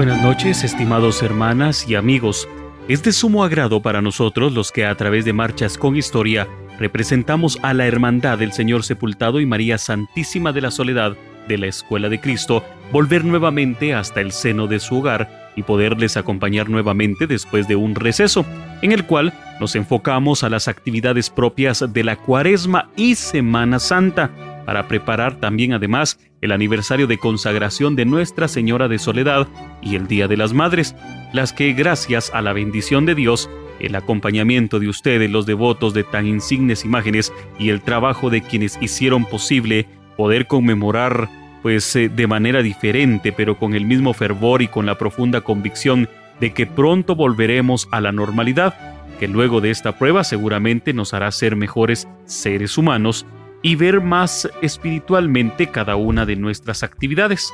buenas noches, estimados hermanas y amigos. Es de sumo agrado para nosotros los que a través de Marchas con Historia representamos a la Hermandad del Señor Sepultado y María Santísima de la Soledad de la Escuela de Cristo volver nuevamente hasta el seno de su hogar y poderles acompañar nuevamente después de un receso, en el cual nos enfocamos a las actividades propias de la Cuaresma y Semana Santa, para preparar también además el aniversario de consagración de Nuestra Señora de Soledad y el Día de las Madres, las que gracias a la bendición de Dios, el acompañamiento de ustedes, los devotos de tan insignes imágenes y el trabajo de quienes hicieron posible poder conmemorar pues eh, de manera diferente, pero con el mismo fervor y con la profunda convicción de que pronto volveremos a la normalidad, que luego de esta prueba seguramente nos hará ser mejores seres humanos y ver más espiritualmente cada una de nuestras actividades.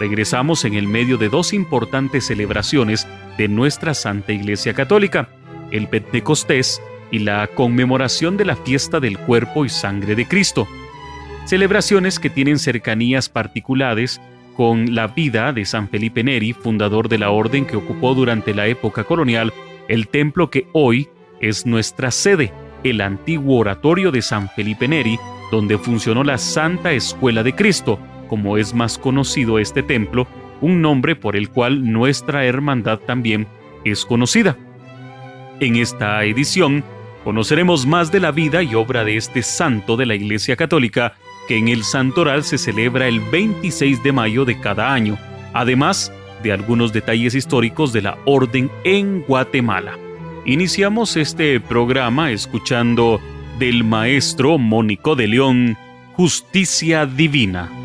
Regresamos en el medio de dos importantes celebraciones de nuestra Santa Iglesia Católica, el Pentecostés y la conmemoración de la fiesta del cuerpo y sangre de Cristo. Celebraciones que tienen cercanías particulares con la vida de San Felipe Neri, fundador de la orden que ocupó durante la época colonial el templo que hoy es nuestra sede el antiguo oratorio de San Felipe Neri, donde funcionó la Santa Escuela de Cristo, como es más conocido este templo, un nombre por el cual nuestra hermandad también es conocida. En esta edición conoceremos más de la vida y obra de este santo de la Iglesia Católica, que en el Santoral se celebra el 26 de mayo de cada año, además de algunos detalles históricos de la orden en Guatemala. Iniciamos este programa escuchando del maestro Mónico de León, Justicia Divina.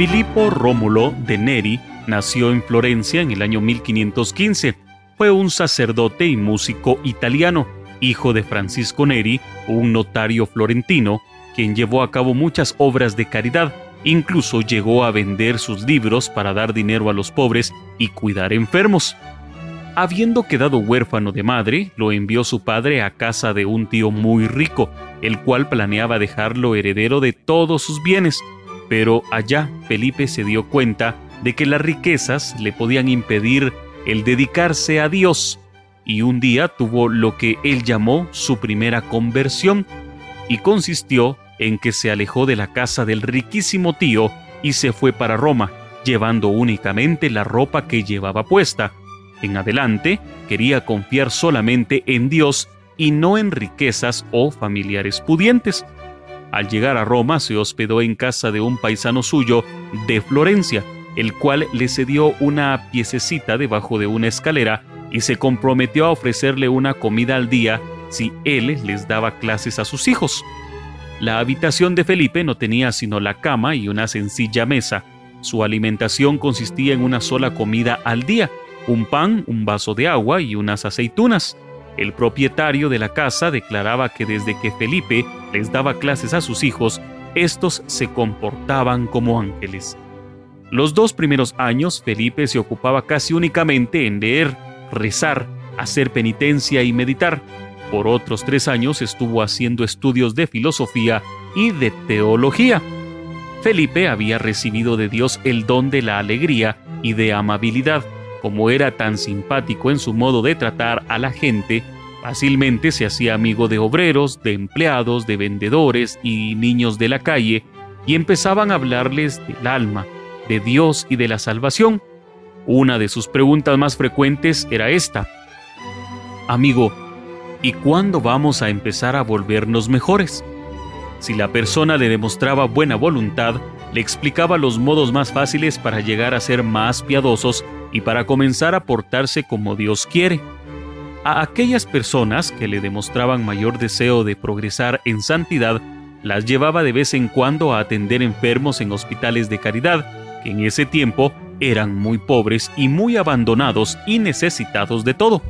Filippo Rómulo de Neri nació en Florencia en el año 1515. Fue un sacerdote y músico italiano, hijo de Francisco Neri, un notario florentino, quien llevó a cabo muchas obras de caridad, incluso llegó a vender sus libros para dar dinero a los pobres y cuidar enfermos. Habiendo quedado huérfano de madre, lo envió su padre a casa de un tío muy rico, el cual planeaba dejarlo heredero de todos sus bienes, pero allá Felipe se dio cuenta de que las riquezas le podían impedir el dedicarse a Dios, y un día tuvo lo que él llamó su primera conversión, y consistió en que se alejó de la casa del riquísimo tío y se fue para Roma, llevando únicamente la ropa que llevaba puesta. En adelante quería confiar solamente en Dios y no en riquezas o familiares pudientes. Al llegar a Roma se hospedó en casa de un paisano suyo de Florencia, el cual le cedió una piececita debajo de una escalera y se comprometió a ofrecerle una comida al día si él les daba clases a sus hijos. La habitación de Felipe no tenía sino la cama y una sencilla mesa. Su alimentación consistía en una sola comida al día, un pan, un vaso de agua y unas aceitunas. El propietario de la casa declaraba que desde que Felipe les daba clases a sus hijos, estos se comportaban como ángeles. Los dos primeros años Felipe se ocupaba casi únicamente en leer, rezar, hacer penitencia y meditar. Por otros tres años estuvo haciendo estudios de filosofía y de teología. Felipe había recibido de Dios el don de la alegría y de amabilidad, como era tan simpático en su modo de tratar a la gente, fácilmente se hacía amigo de obreros, de empleados, de vendedores y niños de la calle, y empezaban a hablarles del alma, de Dios y de la salvación. Una de sus preguntas más frecuentes era esta. Amigo, ¿y cuándo vamos a empezar a volvernos mejores? Si la persona le demostraba buena voluntad, le explicaba los modos más fáciles para llegar a ser más piadosos y para comenzar a portarse como Dios quiere. A aquellas personas que le demostraban mayor deseo de progresar en santidad, las llevaba de vez en cuando a atender enfermos en hospitales de caridad, que en ese tiempo eran muy pobres y muy abandonados y necesitados de todo.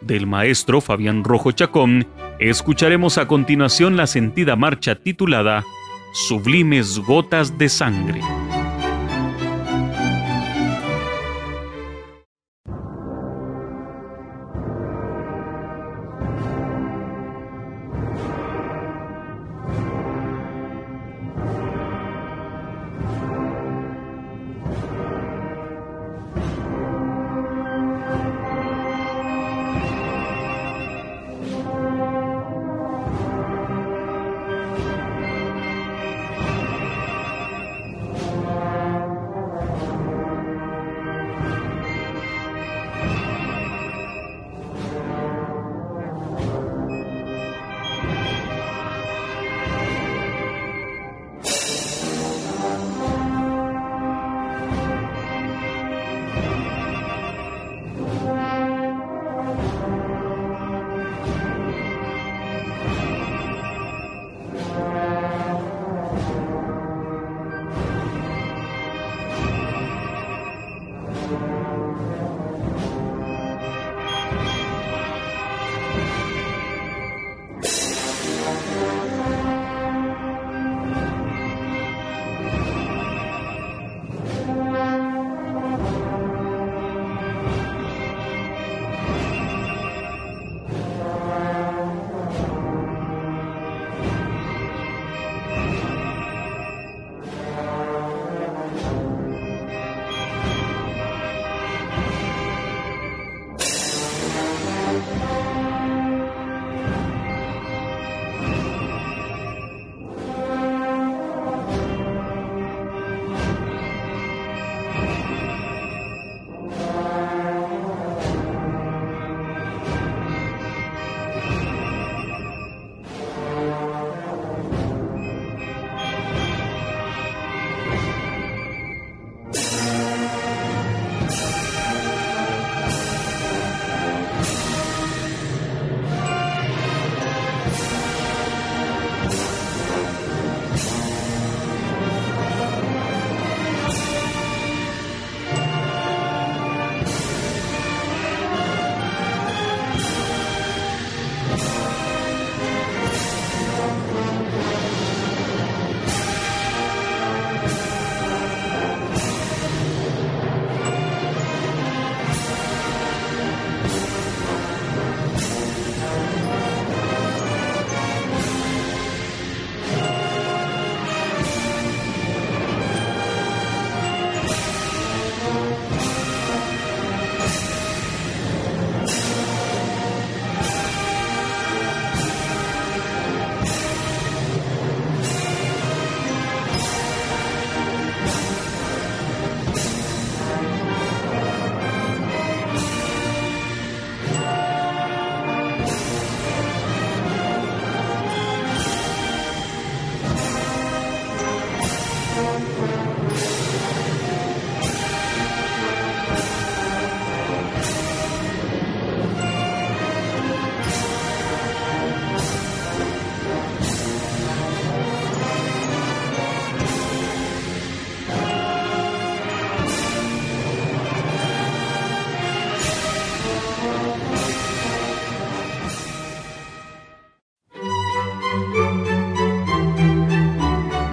Del maestro Fabián Rojo Chacón, escucharemos a continuación la sentida marcha titulada Sublimes Gotas de Sangre.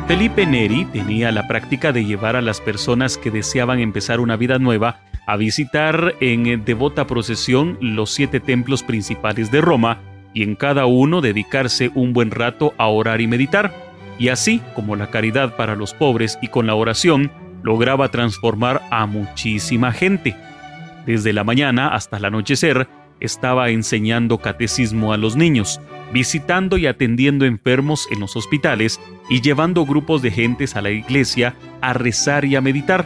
Felipe Neri tenía la práctica de llevar a las personas que deseaban empezar una vida nueva a visitar en devota procesión los siete templos principales de Roma y en cada uno dedicarse un buen rato a orar y meditar, y así como la caridad para los pobres y con la oración lograba transformar a muchísima gente. Desde la mañana hasta el anochecer estaba enseñando catecismo a los niños, visitando y atendiendo enfermos en los hospitales y llevando grupos de gentes a la iglesia a rezar y a meditar,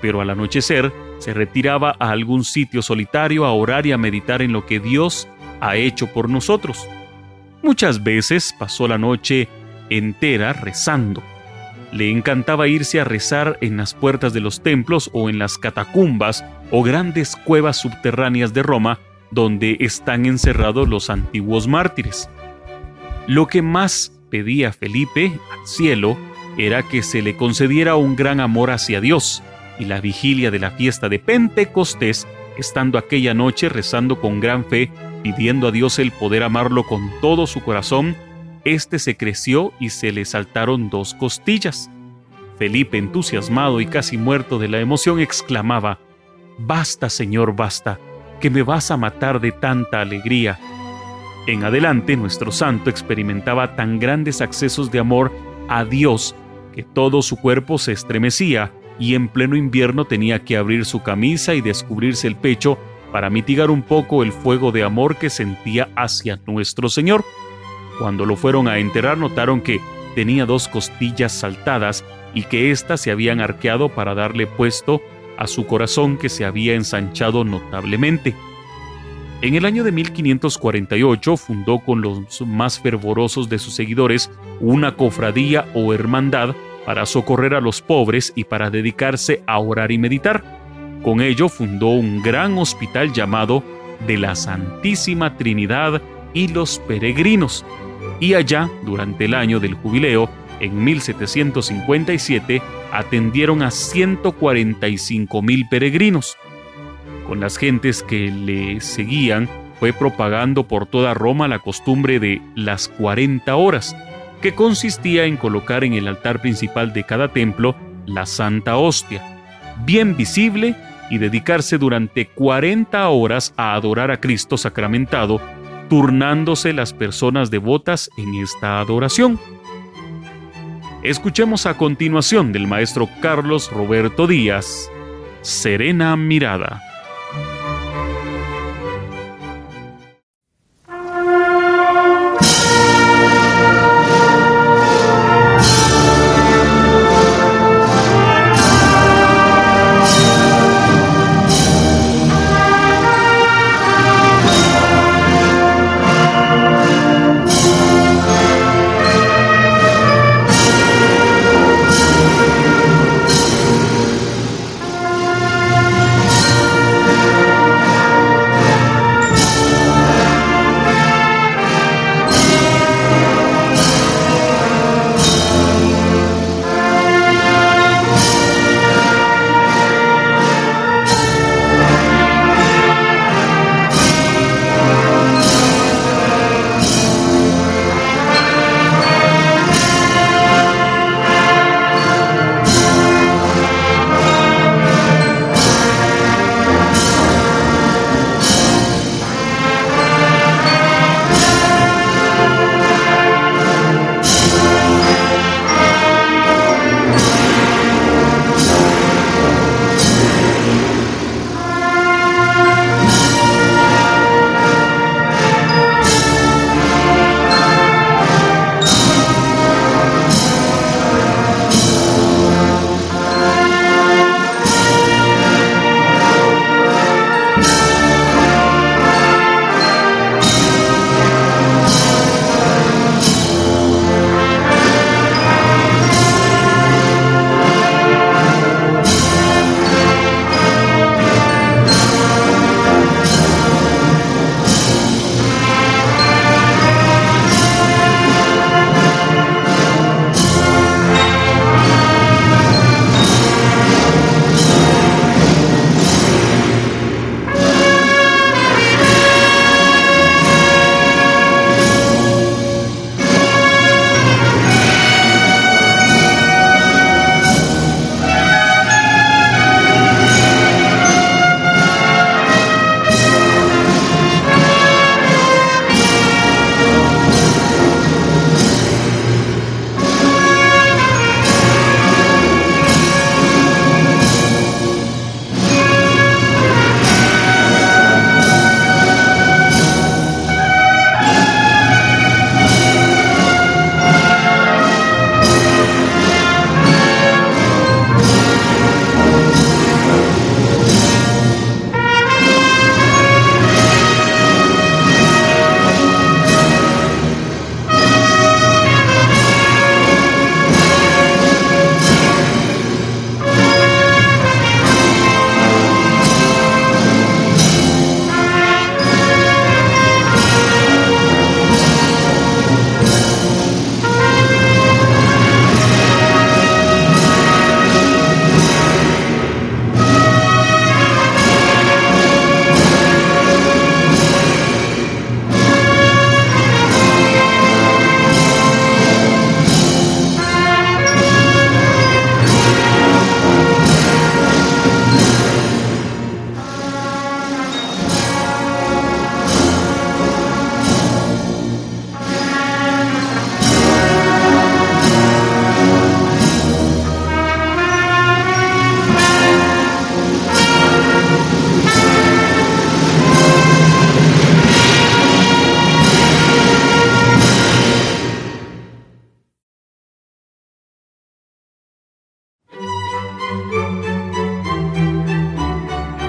pero al anochecer se retiraba a algún sitio solitario a orar y a meditar en lo que Dios ha hecho por nosotros. Muchas veces pasó la noche entera rezando. Le encantaba irse a rezar en las puertas de los templos o en las catacumbas o grandes cuevas subterráneas de Roma donde están encerrados los antiguos mártires. Lo que más pedía Felipe al cielo era que se le concediera un gran amor hacia Dios, y la vigilia de la fiesta de Pentecostés, estando aquella noche rezando con gran fe, pidiendo a Dios el poder amarlo con todo su corazón, éste se creció y se le saltaron dos costillas. Felipe, entusiasmado y casi muerto de la emoción, exclamaba, Basta, Señor, basta que me vas a matar de tanta alegría. En adelante nuestro santo experimentaba tan grandes accesos de amor a Dios que todo su cuerpo se estremecía y en pleno invierno tenía que abrir su camisa y descubrirse el pecho para mitigar un poco el fuego de amor que sentía hacia nuestro Señor. Cuando lo fueron a enterrar notaron que tenía dos costillas saltadas y que éstas se habían arqueado para darle puesto a su corazón que se había ensanchado notablemente. En el año de 1548 fundó con los más fervorosos de sus seguidores una cofradía o hermandad para socorrer a los pobres y para dedicarse a orar y meditar. Con ello fundó un gran hospital llamado de la Santísima Trinidad y los Peregrinos, y allá, durante el año del jubileo, en 1757 atendieron a 145 mil peregrinos. Con las gentes que le seguían, fue propagando por toda Roma la costumbre de las 40 horas, que consistía en colocar en el altar principal de cada templo la Santa Hostia, bien visible, y dedicarse durante 40 horas a adorar a Cristo sacramentado, turnándose las personas devotas en esta adoración. Escuchemos a continuación del maestro Carlos Roberto Díaz, Serena Mirada.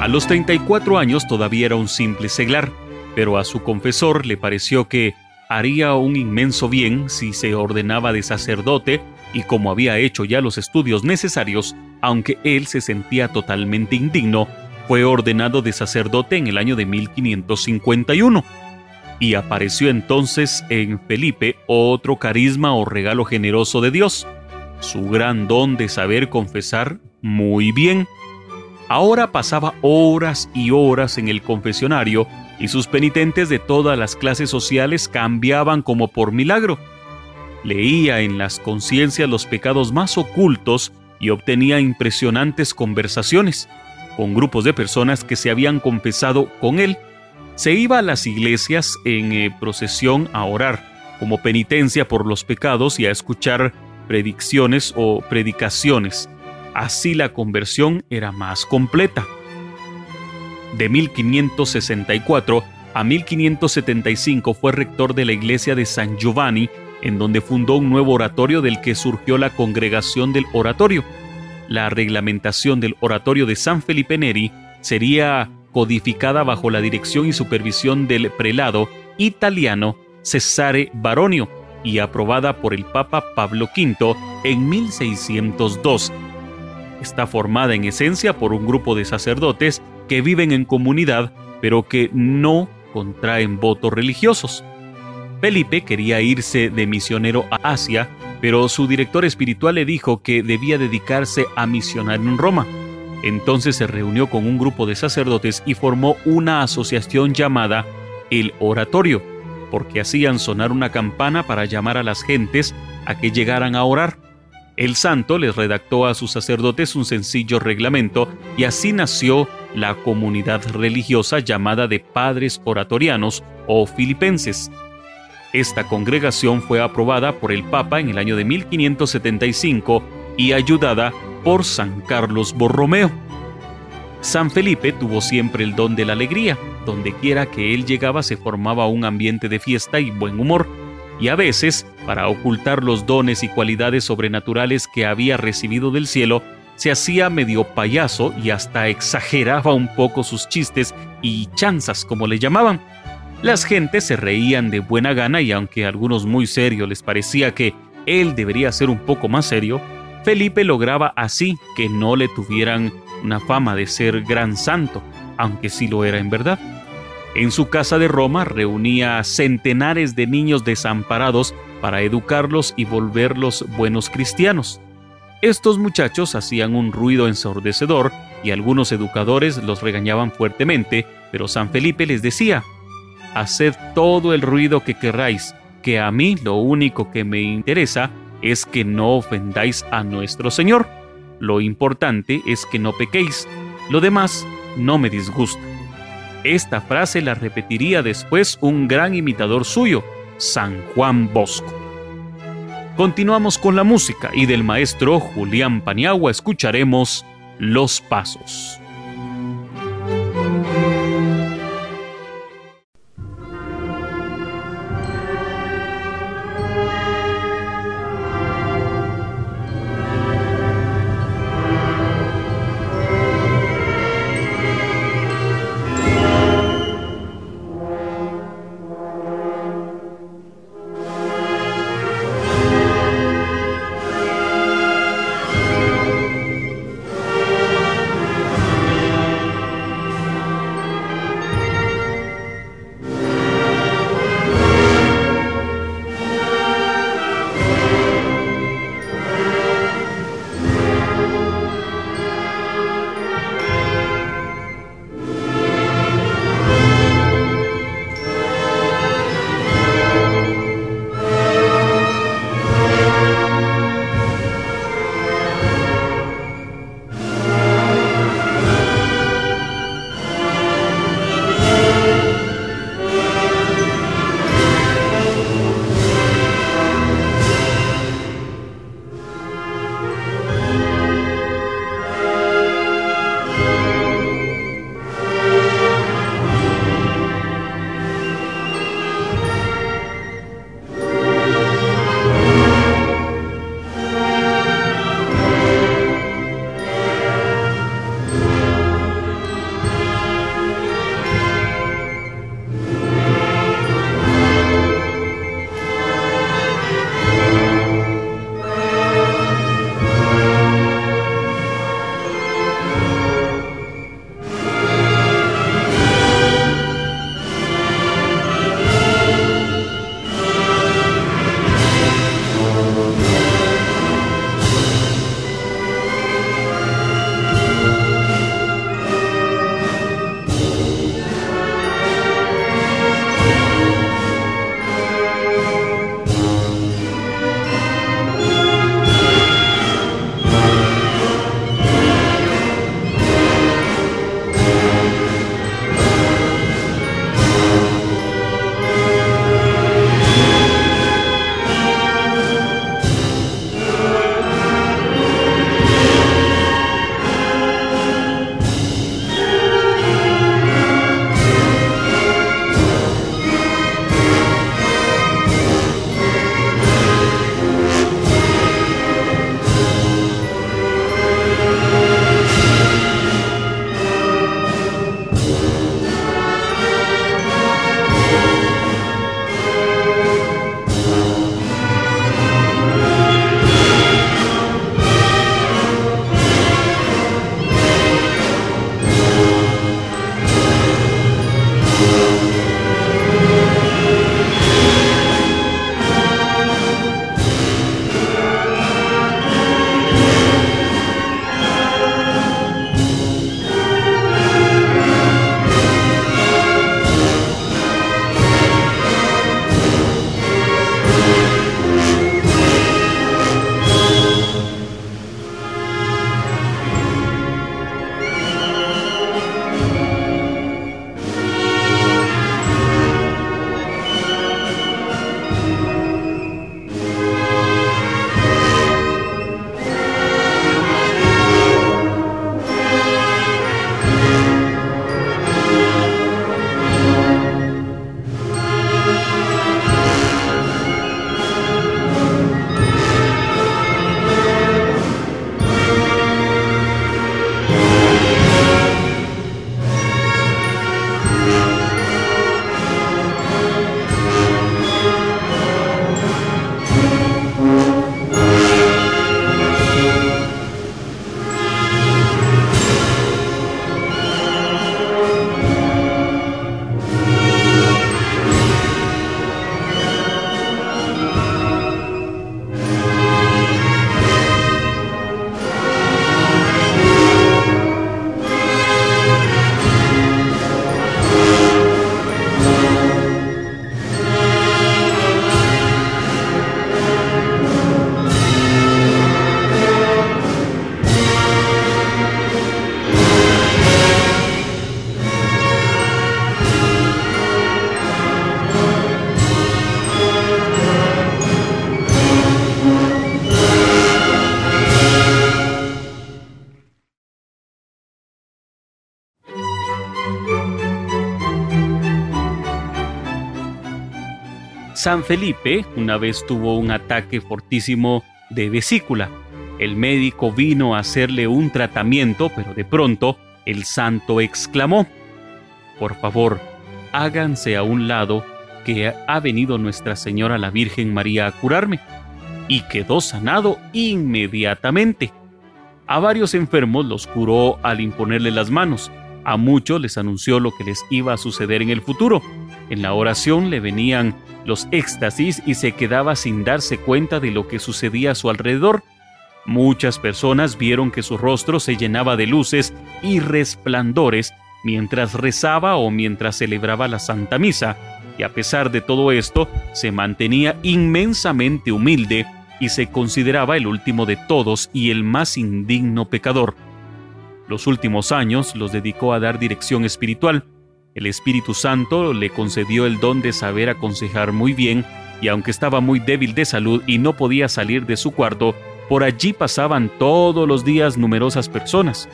A los 34 años todavía era un simple seglar, pero a su confesor le pareció que haría un inmenso bien si se ordenaba de sacerdote y como había hecho ya los estudios necesarios, aunque él se sentía totalmente indigno, fue ordenado de sacerdote en el año de 1551. Y apareció entonces en Felipe otro carisma o regalo generoso de Dios, su gran don de saber confesar muy bien. Ahora pasaba horas y horas en el confesionario y sus penitentes de todas las clases sociales cambiaban como por milagro. Leía en las conciencias los pecados más ocultos y obtenía impresionantes conversaciones con grupos de personas que se habían confesado con él. Se iba a las iglesias en eh, procesión a orar como penitencia por los pecados y a escuchar predicciones o predicaciones. Así la conversión era más completa. De 1564 a 1575 fue rector de la iglesia de San Giovanni, en donde fundó un nuevo oratorio del que surgió la congregación del oratorio. La reglamentación del oratorio de San Felipe Neri sería codificada bajo la dirección y supervisión del prelado italiano Cesare Baronio y aprobada por el Papa Pablo V en 1602. Está formada en esencia por un grupo de sacerdotes que viven en comunidad pero que no contraen votos religiosos. Felipe quería irse de misionero a Asia, pero su director espiritual le dijo que debía dedicarse a misionar en Roma. Entonces se reunió con un grupo de sacerdotes y formó una asociación llamada el Oratorio, porque hacían sonar una campana para llamar a las gentes a que llegaran a orar. El santo les redactó a sus sacerdotes un sencillo reglamento y así nació la comunidad religiosa llamada de Padres Oratorianos o Filipenses. Esta congregación fue aprobada por el Papa en el año de 1575 y ayudada por San Carlos Borromeo. San Felipe tuvo siempre el don de la alegría. Donde quiera que él llegaba se formaba un ambiente de fiesta y buen humor y a veces, para ocultar los dones y cualidades sobrenaturales que había recibido del cielo, se hacía medio payaso y hasta exageraba un poco sus chistes y chanzas, como le llamaban. Las gentes se reían de buena gana y aunque a algunos muy serios les parecía que él debería ser un poco más serio, Felipe lograba así que no le tuvieran una fama de ser gran santo, aunque sí lo era en verdad. En su casa de Roma reunía centenares de niños desamparados para educarlos y volverlos buenos cristianos. Estos muchachos hacían un ruido ensordecedor y algunos educadores los regañaban fuertemente, pero San Felipe les decía, Haced todo el ruido que querráis, que a mí lo único que me interesa es que no ofendáis a nuestro Señor. Lo importante es que no pequéis, lo demás no me disgusta. Esta frase la repetiría después un gran imitador suyo, San Juan Bosco. Continuamos con la música y del maestro Julián Paniagua escucharemos Los Pasos. San Felipe una vez tuvo un ataque fortísimo de vesícula. El médico vino a hacerle un tratamiento, pero de pronto el santo exclamó, Por favor, háganse a un lado, que ha venido Nuestra Señora la Virgen María a curarme. Y quedó sanado inmediatamente. A varios enfermos los curó al imponerle las manos. A muchos les anunció lo que les iba a suceder en el futuro. En la oración le venían los éxtasis y se quedaba sin darse cuenta de lo que sucedía a su alrededor. Muchas personas vieron que su rostro se llenaba de luces y resplandores mientras rezaba o mientras celebraba la Santa Misa, y a pesar de todo esto, se mantenía inmensamente humilde y se consideraba el último de todos y el más indigno pecador. Los últimos años los dedicó a dar dirección espiritual. El Espíritu Santo le concedió el don de saber aconsejar muy bien, y aunque estaba muy débil de salud y no podía salir de su cuarto, por allí pasaban todos los días numerosas personas.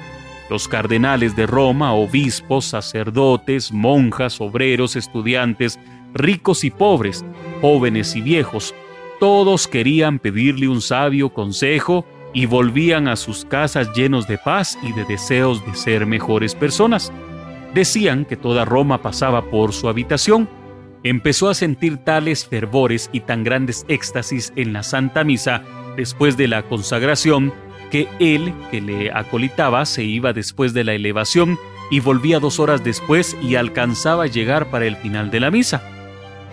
Los cardenales de Roma, obispos, sacerdotes, monjas, obreros, estudiantes, ricos y pobres, jóvenes y viejos, todos querían pedirle un sabio consejo y volvían a sus casas llenos de paz y de deseos de ser mejores personas. Decían que toda Roma pasaba por su habitación. Empezó a sentir tales fervores y tan grandes éxtasis en la Santa Misa después de la consagración que él, que le acolitaba, se iba después de la elevación y volvía dos horas después y alcanzaba a llegar para el final de la misa.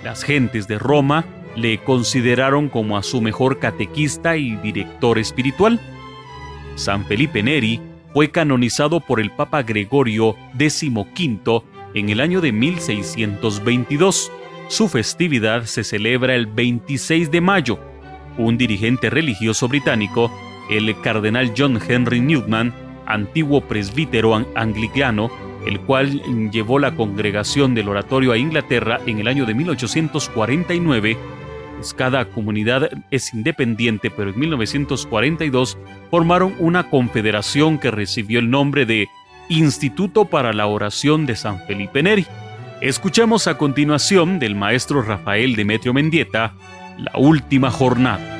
Las gentes de Roma le consideraron como a su mejor catequista y director espiritual. San Felipe Neri fue canonizado por el Papa Gregorio XV en el año de 1622. Su festividad se celebra el 26 de mayo. Un dirigente religioso británico, el cardenal John Henry Newman, antiguo presbítero anglicano, el cual llevó la congregación del oratorio a Inglaterra en el año de 1849, pues, cada comunidad es independiente, pero en 1942 formaron una confederación que recibió el nombre de Instituto para la Oración de San Felipe Neri. Escuchamos a continuación del maestro Rafael Demetrio Mendieta, La Última Jornada.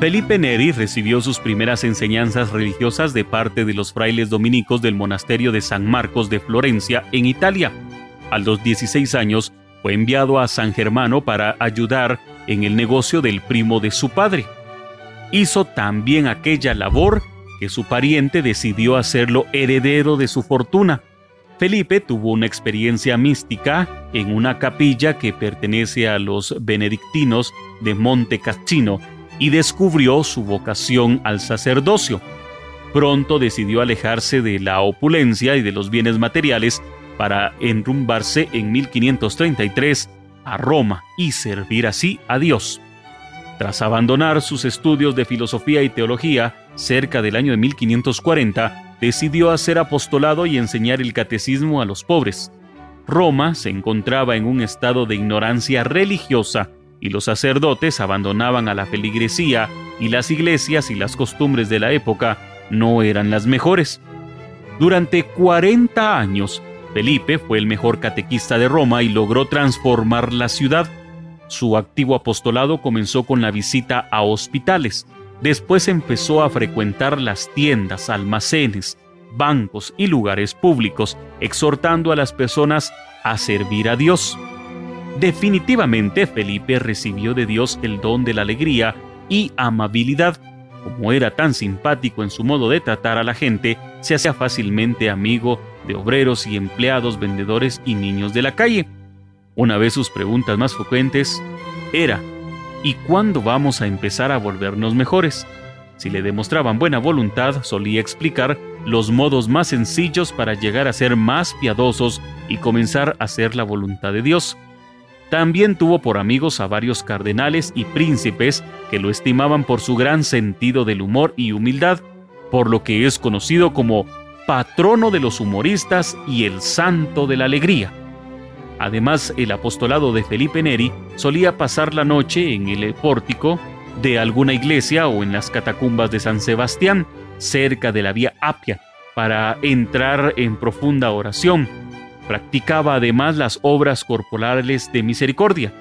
Felipe Neri recibió sus primeras enseñanzas religiosas de parte de los frailes dominicos del monasterio de San Marcos de Florencia, en Italia. A los 16 años fue enviado a San Germano para ayudar en el negocio del primo de su padre. Hizo también aquella labor que su pariente decidió hacerlo heredero de su fortuna. Felipe tuvo una experiencia mística en una capilla que pertenece a los benedictinos de Monte Cassino y descubrió su vocación al sacerdocio. Pronto decidió alejarse de la opulencia y de los bienes materiales para enrumbarse en 1533 a Roma y servir así a Dios. Tras abandonar sus estudios de filosofía y teología cerca del año de 1540, decidió hacer apostolado y enseñar el catecismo a los pobres. Roma se encontraba en un estado de ignorancia religiosa y los sacerdotes abandonaban a la feligresía y las iglesias y las costumbres de la época no eran las mejores. Durante 40 años, Felipe fue el mejor catequista de Roma y logró transformar la ciudad. Su activo apostolado comenzó con la visita a hospitales. Después empezó a frecuentar las tiendas, almacenes, bancos y lugares públicos, exhortando a las personas a servir a Dios. Definitivamente Felipe recibió de Dios el don de la alegría y amabilidad. Como era tan simpático en su modo de tratar a la gente, se hacía fácilmente amigo de obreros y empleados, vendedores y niños de la calle. Una vez sus preguntas más frecuentes era, ¿y cuándo vamos a empezar a volvernos mejores? Si le demostraban buena voluntad, solía explicar los modos más sencillos para llegar a ser más piadosos y comenzar a hacer la voluntad de Dios. También tuvo por amigos a varios cardenales y príncipes que lo estimaban por su gran sentido del humor y humildad, por lo que es conocido como patrono de los humoristas y el santo de la alegría. Además, el apostolado de Felipe Neri solía pasar la noche en el pórtico de alguna iglesia o en las catacumbas de San Sebastián, cerca de la vía Apia, para entrar en profunda oración Practicaba además las obras corporales de misericordia.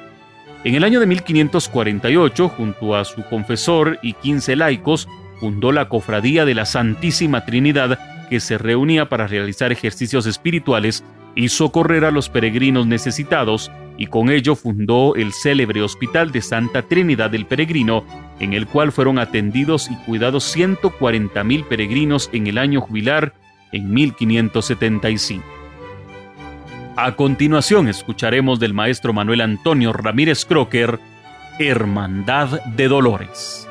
En el año de 1548, junto a su confesor y 15 laicos, fundó la Cofradía de la Santísima Trinidad, que se reunía para realizar ejercicios espirituales y socorrer a los peregrinos necesitados, y con ello fundó el célebre Hospital de Santa Trinidad del Peregrino, en el cual fueron atendidos y cuidados 140.000 peregrinos en el año jubilar en 1575. A continuación escucharemos del maestro Manuel Antonio Ramírez Crocker, Hermandad de Dolores.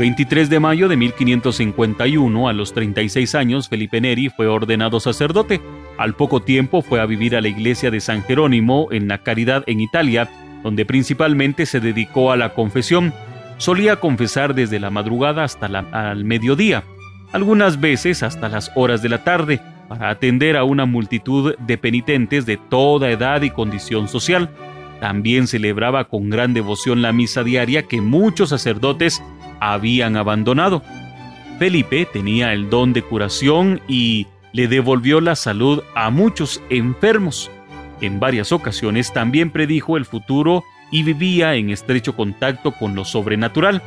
23 de mayo de 1551, a los 36 años, Felipe Neri fue ordenado sacerdote. Al poco tiempo fue a vivir a la iglesia de San Jerónimo en la Caridad en Italia, donde principalmente se dedicó a la confesión. Solía confesar desde la madrugada hasta el mediodía, algunas veces hasta las horas de la tarde, para atender a una multitud de penitentes de toda edad y condición social. También celebraba con gran devoción la misa diaria que muchos sacerdotes habían abandonado. Felipe tenía el don de curación y le devolvió la salud a muchos enfermos. En varias ocasiones también predijo el futuro y vivía en estrecho contacto con lo sobrenatural.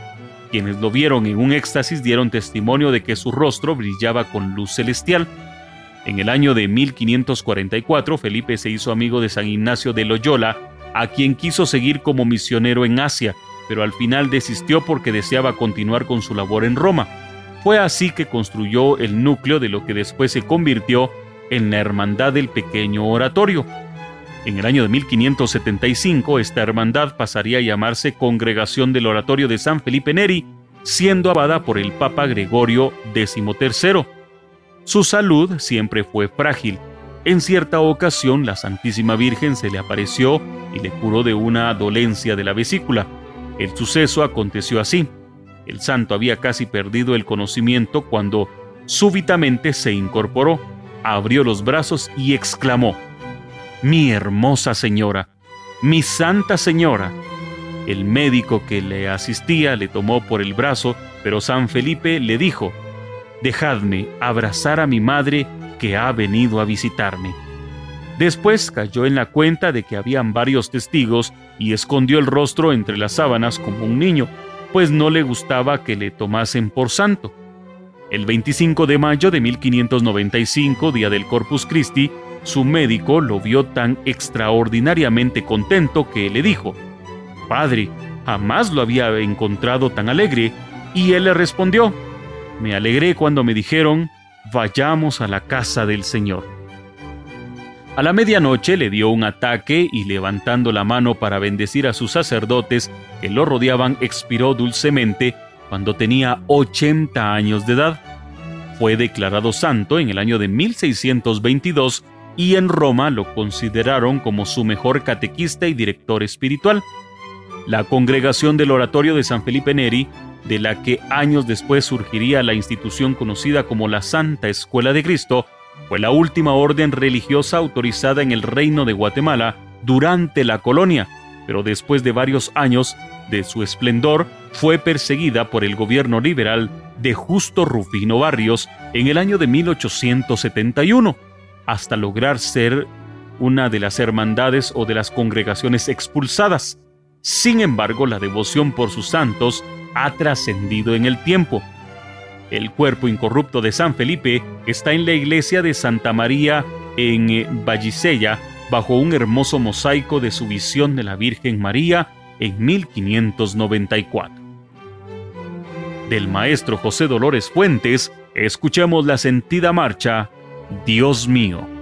Quienes lo vieron en un éxtasis dieron testimonio de que su rostro brillaba con luz celestial. En el año de 1544, Felipe se hizo amigo de San Ignacio de Loyola, a quien quiso seguir como misionero en Asia, pero al final desistió porque deseaba continuar con su labor en Roma. Fue así que construyó el núcleo de lo que después se convirtió en la Hermandad del Pequeño Oratorio. En el año de 1575, esta hermandad pasaría a llamarse Congregación del Oratorio de San Felipe Neri, siendo abada por el Papa Gregorio XIII. Su salud siempre fue frágil, en cierta ocasión la Santísima Virgen se le apareció y le curó de una dolencia de la vesícula. El suceso aconteció así. El santo había casi perdido el conocimiento cuando súbitamente se incorporó, abrió los brazos y exclamó, Mi hermosa señora, mi santa señora. El médico que le asistía le tomó por el brazo, pero San Felipe le dijo, Dejadme abrazar a mi madre que ha venido a visitarme. Después cayó en la cuenta de que habían varios testigos y escondió el rostro entre las sábanas como un niño, pues no le gustaba que le tomasen por santo. El 25 de mayo de 1595, día del Corpus Christi, su médico lo vio tan extraordinariamente contento que le dijo, Padre, jamás lo había encontrado tan alegre, y él le respondió, Me alegré cuando me dijeron, vayamos a la casa del Señor. A la medianoche le dio un ataque y levantando la mano para bendecir a sus sacerdotes que lo rodeaban, expiró dulcemente cuando tenía 80 años de edad. Fue declarado santo en el año de 1622 y en Roma lo consideraron como su mejor catequista y director espiritual. La congregación del Oratorio de San Felipe Neri de la que años después surgiría la institución conocida como la Santa Escuela de Cristo, fue la última orden religiosa autorizada en el Reino de Guatemala durante la colonia, pero después de varios años de su esplendor fue perseguida por el gobierno liberal de Justo Rufino Barrios en el año de 1871, hasta lograr ser una de las hermandades o de las congregaciones expulsadas. Sin embargo, la devoción por sus santos ha trascendido en el tiempo. El cuerpo incorrupto de San Felipe está en la iglesia de Santa María en eh, Vallisella, bajo un hermoso mosaico de su visión de la Virgen María en 1594. Del maestro José Dolores Fuentes, escuchamos la sentida marcha Dios mío.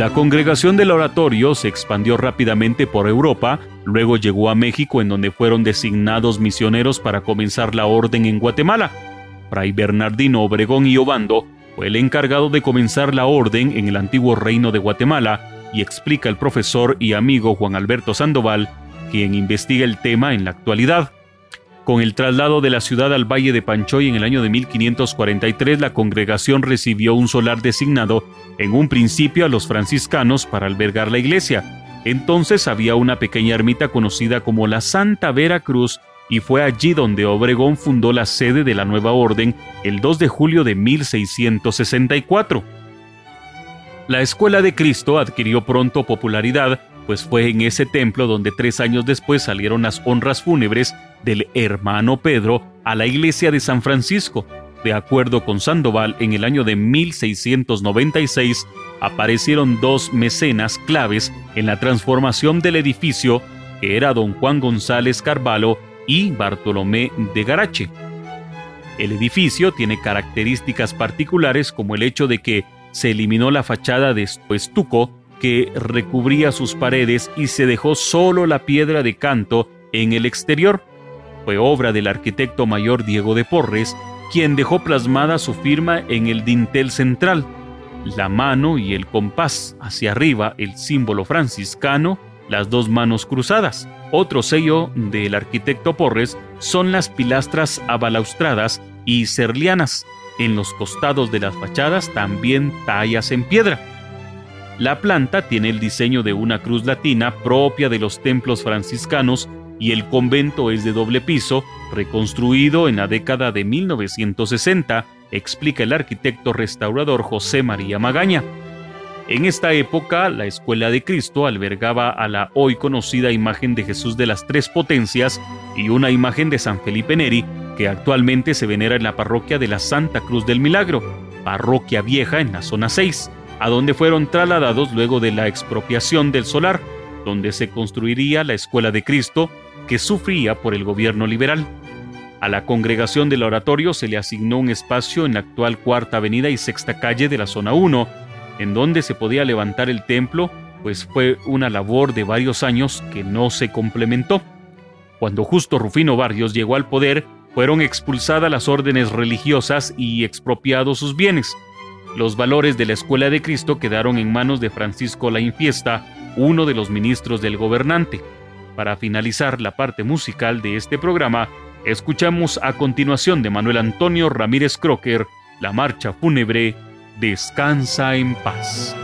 La congregación del oratorio se expandió rápidamente por Europa, luego llegó a México en donde fueron designados misioneros para comenzar la orden en Guatemala. Fray Bernardino Obregón y Obando fue el encargado de comenzar la orden en el antiguo reino de Guatemala y explica el profesor y amigo Juan Alberto Sandoval, quien investiga el tema en la actualidad. Con el traslado de la ciudad al Valle de Panchoy en el año de 1543, la congregación recibió un solar designado en un principio a los franciscanos para albergar la iglesia. Entonces había una pequeña ermita conocida como la Santa Vera Cruz y fue allí donde Obregón fundó la sede de la nueva orden el 2 de julio de 1664. La Escuela de Cristo adquirió pronto popularidad, pues fue en ese templo donde tres años después salieron las honras fúnebres del hermano Pedro a la iglesia de San Francisco. De acuerdo con Sandoval, en el año de 1696 aparecieron dos mecenas claves en la transformación del edificio, que era don Juan González Carvalho y Bartolomé de Garache. El edificio tiene características particulares como el hecho de que se eliminó la fachada de estuco que recubría sus paredes y se dejó solo la piedra de canto en el exterior. Fue obra del arquitecto mayor Diego de Porres, quien dejó plasmada su firma en el dintel central, la mano y el compás, hacia arriba el símbolo franciscano, las dos manos cruzadas. Otro sello del arquitecto Porres son las pilastras abalaustradas y serlianas, en los costados de las fachadas también tallas en piedra. La planta tiene el diseño de una cruz latina propia de los templos franciscanos y el convento es de doble piso, reconstruido en la década de 1960, explica el arquitecto restaurador José María Magaña. En esta época, la Escuela de Cristo albergaba a la hoy conocida imagen de Jesús de las Tres Potencias y una imagen de San Felipe Neri, que actualmente se venera en la parroquia de la Santa Cruz del Milagro, parroquia vieja en la zona 6, a donde fueron trasladados luego de la expropiación del solar, donde se construiría la Escuela de Cristo, que sufría por el gobierno liberal. A la congregación del oratorio se le asignó un espacio en la actual Cuarta Avenida y Sexta Calle de la zona 1, en donde se podía levantar el templo, pues fue una labor de varios años que no se complementó. Cuando justo Rufino Barrios llegó al poder, fueron expulsadas las órdenes religiosas y expropiados sus bienes. Los valores de la Escuela de Cristo quedaron en manos de Francisco La Infiesta, uno de los ministros del gobernante. Para finalizar la parte musical de este programa, escuchamos a continuación de Manuel Antonio Ramírez Crocker la marcha fúnebre Descansa en paz.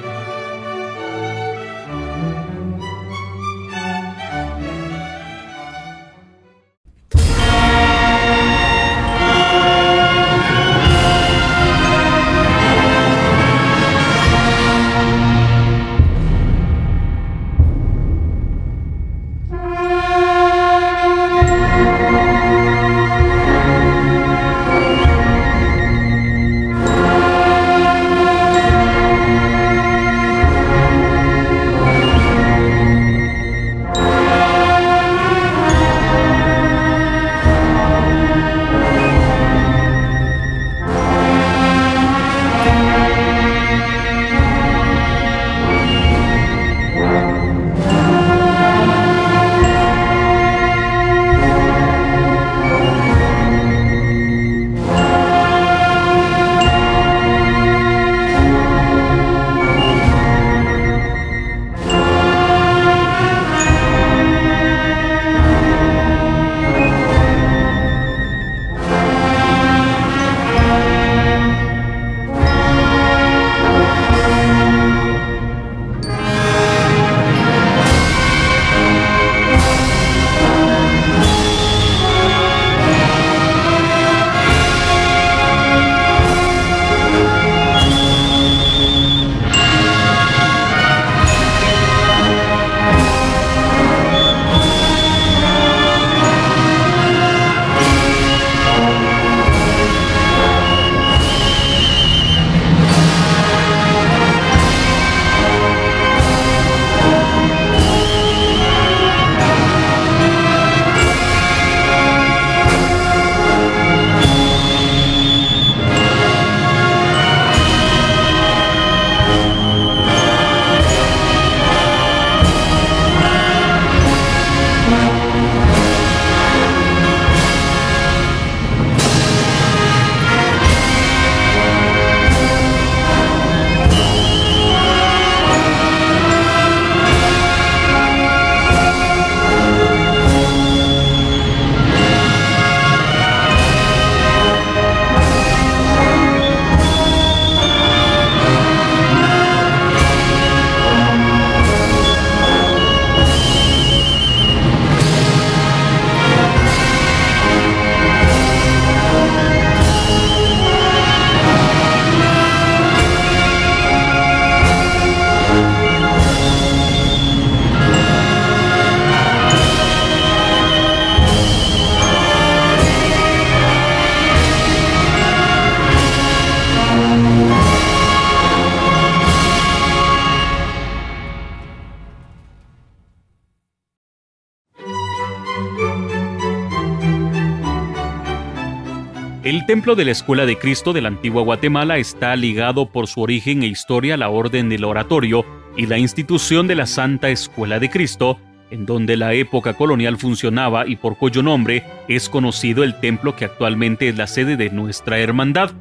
El templo de la Escuela de Cristo de la antigua Guatemala está ligado por su origen e historia a la Orden del Oratorio y la institución de la Santa Escuela de Cristo, en donde la época colonial funcionaba y por cuyo nombre es conocido el templo que actualmente es la sede de nuestra hermandad.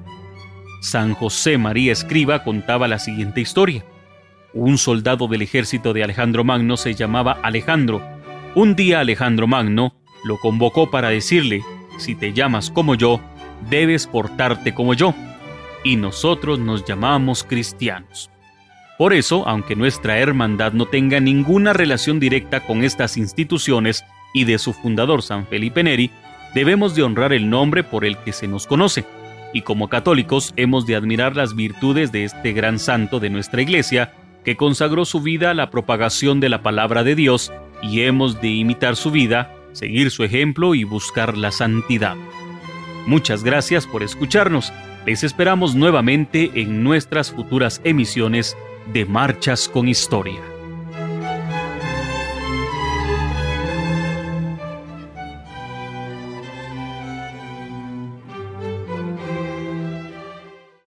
San José María Escriba contaba la siguiente historia. Un soldado del ejército de Alejandro Magno se llamaba Alejandro. Un día Alejandro Magno lo convocó para decirle, si te llamas como yo, debes portarte como yo, y nosotros nos llamamos cristianos. Por eso, aunque nuestra hermandad no tenga ninguna relación directa con estas instituciones y de su fundador San Felipe Neri, debemos de honrar el nombre por el que se nos conoce, y como católicos hemos de admirar las virtudes de este gran santo de nuestra iglesia, que consagró su vida a la propagación de la palabra de Dios, y hemos de imitar su vida, seguir su ejemplo y buscar la santidad. Muchas gracias por escucharnos. Les esperamos nuevamente en nuestras futuras emisiones de Marchas con Historia.